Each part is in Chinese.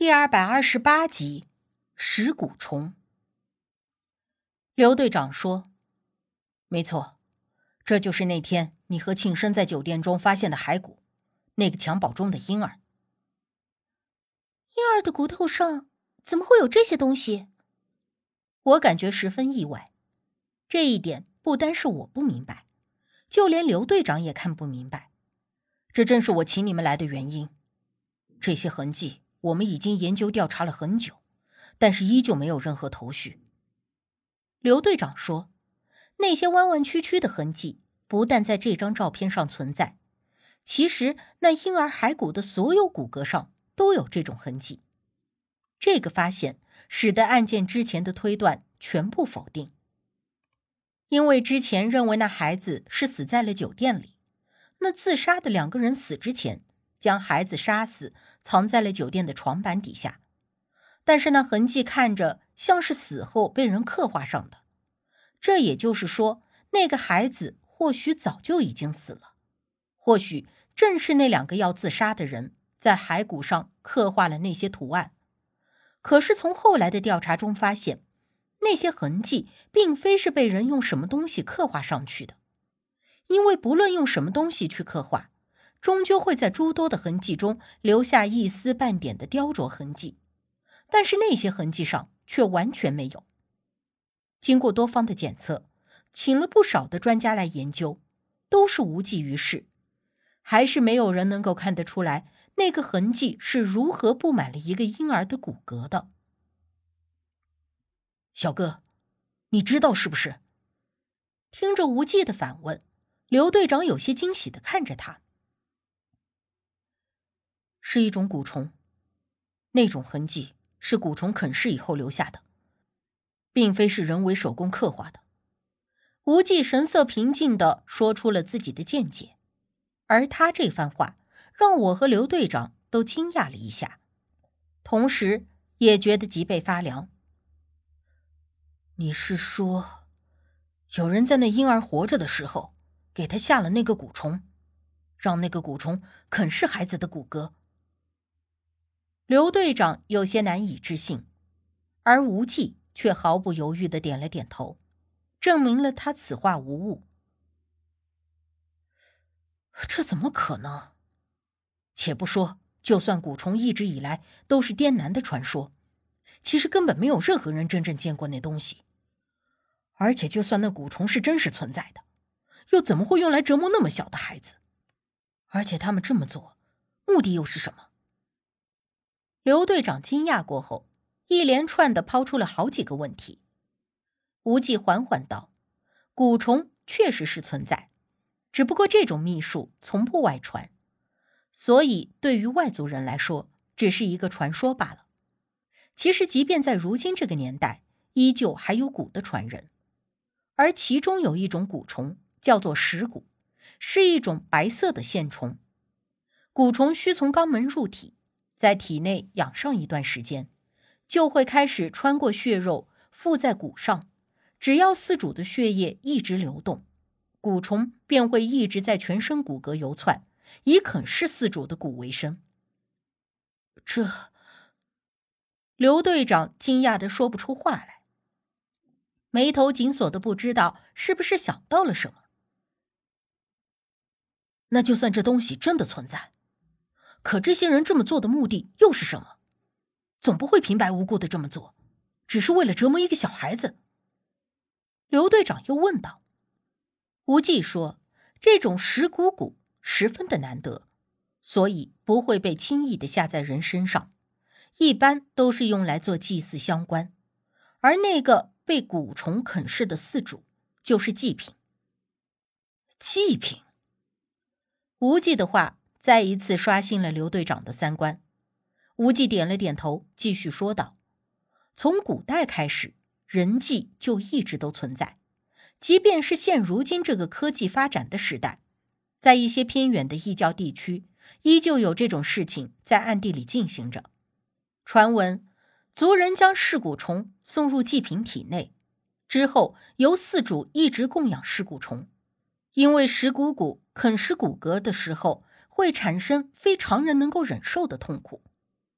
第二百二十八集，食骨虫。刘队长说：“没错，这就是那天你和庆生在酒店中发现的骸骨，那个襁褓中的婴儿。婴儿的骨头上怎么会有这些东西？我感觉十分意外。这一点不单是我不明白，就连刘队长也看不明白。这正是我请你们来的原因。这些痕迹。”我们已经研究调查了很久，但是依旧没有任何头绪。刘队长说：“那些弯弯曲曲的痕迹不但在这张照片上存在，其实那婴儿骸骨的所有骨骼上都有这种痕迹。”这个发现使得案件之前的推断全部否定，因为之前认为那孩子是死在了酒店里，那自杀的两个人死之前。将孩子杀死，藏在了酒店的床板底下，但是那痕迹看着像是死后被人刻画上的。这也就是说，那个孩子或许早就已经死了，或许正是那两个要自杀的人在骸骨上刻画了那些图案。可是从后来的调查中发现，那些痕迹并非是被人用什么东西刻画上去的，因为不论用什么东西去刻画。终究会在诸多的痕迹中留下一丝半点的雕琢痕迹，但是那些痕迹上却完全没有。经过多方的检测，请了不少的专家来研究，都是无济于事，还是没有人能够看得出来那个痕迹是如何布满了一个婴儿的骨骼的。小哥，你知道是不是？听着无忌的反问，刘队长有些惊喜的看着他。是一种蛊虫，那种痕迹是蛊虫啃噬以后留下的，并非是人为手工刻画的。无忌神色平静的说出了自己的见解，而他这番话让我和刘队长都惊讶了一下，同时也觉得脊背发凉。你是说，有人在那婴儿活着的时候给他下了那个蛊虫，让那个蛊虫啃噬孩子的骨骼？刘队长有些难以置信，而无忌却毫不犹豫的点了点头，证明了他此话无误。这怎么可能？且不说，就算蛊虫一直以来都是滇南的传说，其实根本没有任何人真正见过那东西。而且，就算那蛊虫是真实存在的，又怎么会用来折磨那么小的孩子？而且他们这么做，目的又是什么？刘队长惊讶过后，一连串的抛出了好几个问题。无忌缓缓道：“蛊虫确实是存在，只不过这种秘术从不外传，所以对于外族人来说，只是一个传说罢了。其实，即便在如今这个年代，依旧还有蛊的传人，而其中有一种蛊虫叫做石蛊，是一种白色的线虫。蛊虫需从肛门入体。”在体内养上一段时间，就会开始穿过血肉附在骨上。只要饲主的血液一直流动，蛊虫便会一直在全身骨骼游窜，以啃噬饲主的骨为生。这，刘队长惊讶的说不出话来，眉头紧锁的不知道是不是想到了什么。那就算这东西真的存在。可这些人这么做的目的又是什么？总不会平白无故的这么做，只是为了折磨一个小孩子。刘队长又问道。无忌说：“这种石骨骨十分的难得，所以不会被轻易的下在人身上，一般都是用来做祭祀相关。而那个被蛊虫啃噬的四主，就是祭品。祭品。”无忌的话。再一次刷新了刘队长的三观。无忌点了点头，继续说道：“从古代开始，人祭就一直都存在。即便是现如今这个科技发展的时代，在一些偏远的异教地区，依旧有这种事情在暗地里进行着。传闻，族人将噬骨虫送入祭品体内，之后由四主一直供养噬骨虫，因为石骨骨啃食骨骼的时候。”会产生非常人能够忍受的痛苦，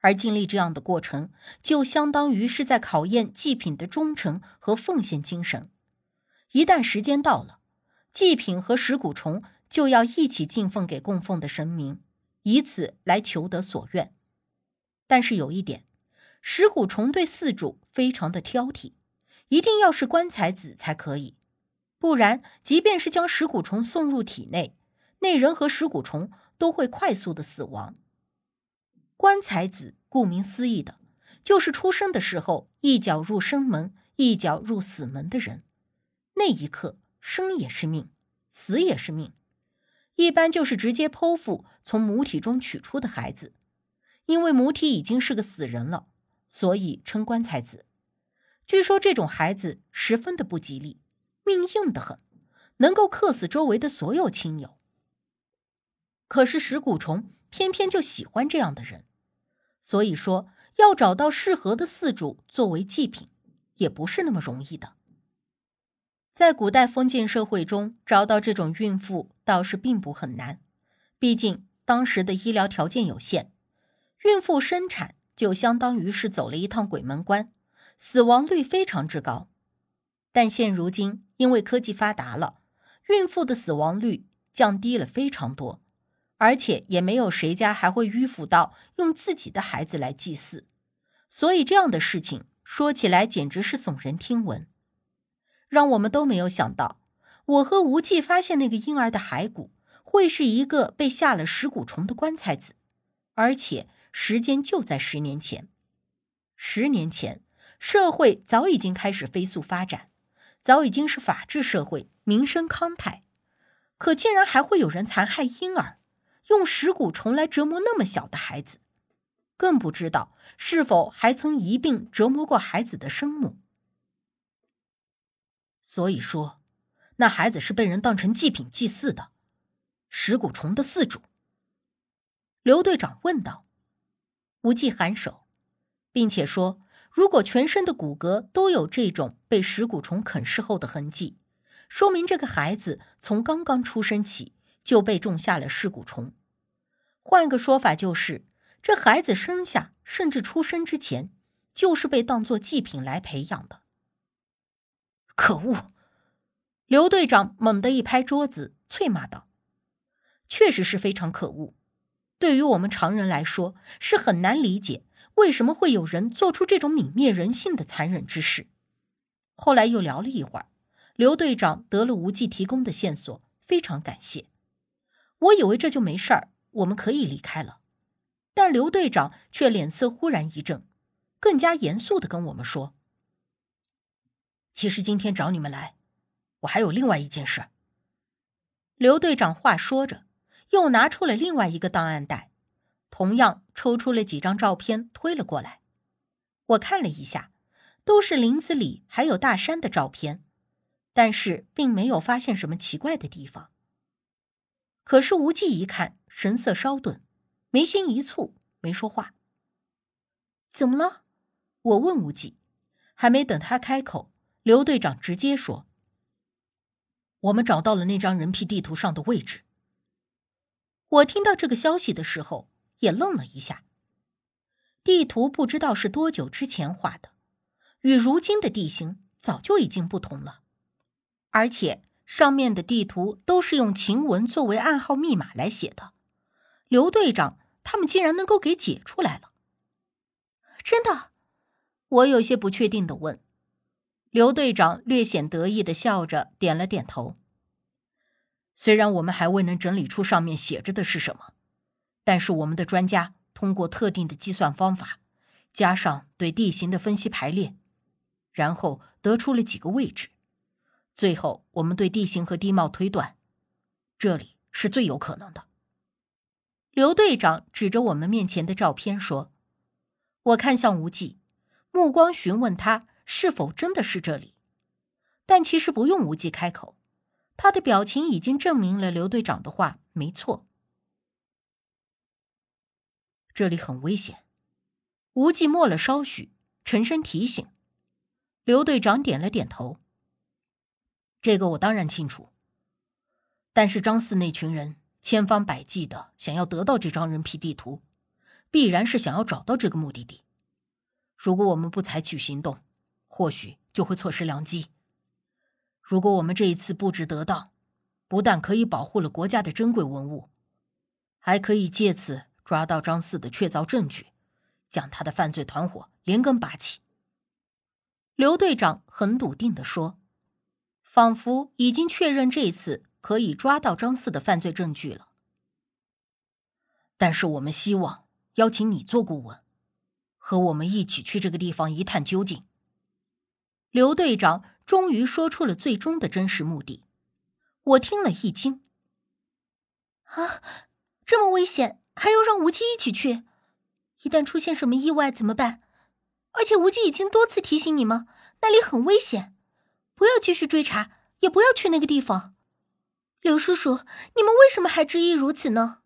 而经历这样的过程，就相当于是在考验祭品的忠诚和奉献精神。一旦时间到了，祭品和石骨虫就要一起敬奉给供奉的神明，以此来求得所愿。但是有一点，石骨虫对饲主非常的挑剔，一定要是棺材子才可以，不然，即便是将石骨虫送入体内，那人和石骨虫都会快速的死亡。棺材子顾名思义的，就是出生的时候一脚入生门，一脚入死门的人。那一刻，生也是命，死也是命。一般就是直接剖腹从母体中取出的孩子，因为母体已经是个死人了，所以称棺材子。据说这种孩子十分的不吉利，命硬的很，能够克死周围的所有亲友。可是石骨虫。偏偏就喜欢这样的人，所以说要找到适合的饲主作为祭品，也不是那么容易的。在古代封建社会中，找到这种孕妇倒是并不很难，毕竟当时的医疗条件有限，孕妇生产就相当于是走了一趟鬼门关，死亡率非常之高。但现如今，因为科技发达了，孕妇的死亡率降低了非常多。而且也没有谁家还会迂腐到用自己的孩子来祭祀，所以这样的事情说起来简直是耸人听闻。让我们都没有想到，我和无忌发现那个婴儿的骸骨会是一个被下了食骨虫的棺材子，而且时间就在十年前。十年前，社会早已经开始飞速发展，早已经是法治社会，民生康泰，可竟然还会有人残害婴儿。用食骨虫来折磨那么小的孩子，更不知道是否还曾一并折磨过孩子的生母。所以说，那孩子是被人当成祭品祭祀的。食骨虫的饲主，刘队长问道。无忌颔首，并且说：“如果全身的骨骼都有这种被食骨虫啃噬后的痕迹，说明这个孩子从刚刚出生起。”就被种下了尸骨虫。换个说法，就是这孩子生下甚至出生之前，就是被当做祭品来培养的。可恶！刘队长猛地一拍桌子，啐骂道：“确实是非常可恶。对于我们常人来说，是很难理解为什么会有人做出这种泯灭人性的残忍之事。”后来又聊了一会儿，刘队长得了无忌提供的线索，非常感谢。我以为这就没事儿，我们可以离开了，但刘队长却脸色忽然一正，更加严肃的跟我们说：“其实今天找你们来，我还有另外一件事。”刘队长话说着，又拿出了另外一个档案袋，同样抽出了几张照片推了过来。我看了一下，都是林子里还有大山的照片，但是并没有发现什么奇怪的地方。可是无忌一看，神色稍顿，眉心一蹙，没说话。怎么了？我问无忌。还没等他开口，刘队长直接说：“我们找到了那张人皮地图上的位置。”我听到这个消息的时候，也愣了一下。地图不知道是多久之前画的，与如今的地形早就已经不同了，而且。上面的地图都是用晴文作为暗号密码来写的，刘队长他们竟然能够给解出来了，真的？我有些不确定的问。刘队长略显得意的笑着点了点头。虽然我们还未能整理出上面写着的是什么，但是我们的专家通过特定的计算方法，加上对地形的分析排列，然后得出了几个位置。最后，我们对地形和地貌推断，这里是最有可能的。刘队长指着我们面前的照片说：“我看向无忌，目光询问他是否真的是这里。但其实不用无忌开口，他的表情已经证明了刘队长的话没错。这里很危险。”无忌默了稍许，沉声提醒。刘队长点了点头。这个我当然清楚，但是张四那群人千方百计的想要得到这张人皮地图，必然是想要找到这个目的地。如果我们不采取行动，或许就会错失良机。如果我们这一次布置得当，不但可以保护了国家的珍贵文物，还可以借此抓到张四的确凿证据，将他的犯罪团伙连根拔起。刘队长很笃定的说，仿佛已经确认这次可以抓到张四的犯罪证据了。但是我们希望邀请你做顾问，和我们一起去这个地方一探究竟。刘队长终于说出了最终的真实目的。我听了一惊。啊，这么危险，还要让无忌一起去？一旦出现什么意外怎么办？而且无忌已经多次提醒你们，那里很危险，不要继续追查，也不要去那个地方。刘叔叔，你们为什么还执意如此呢？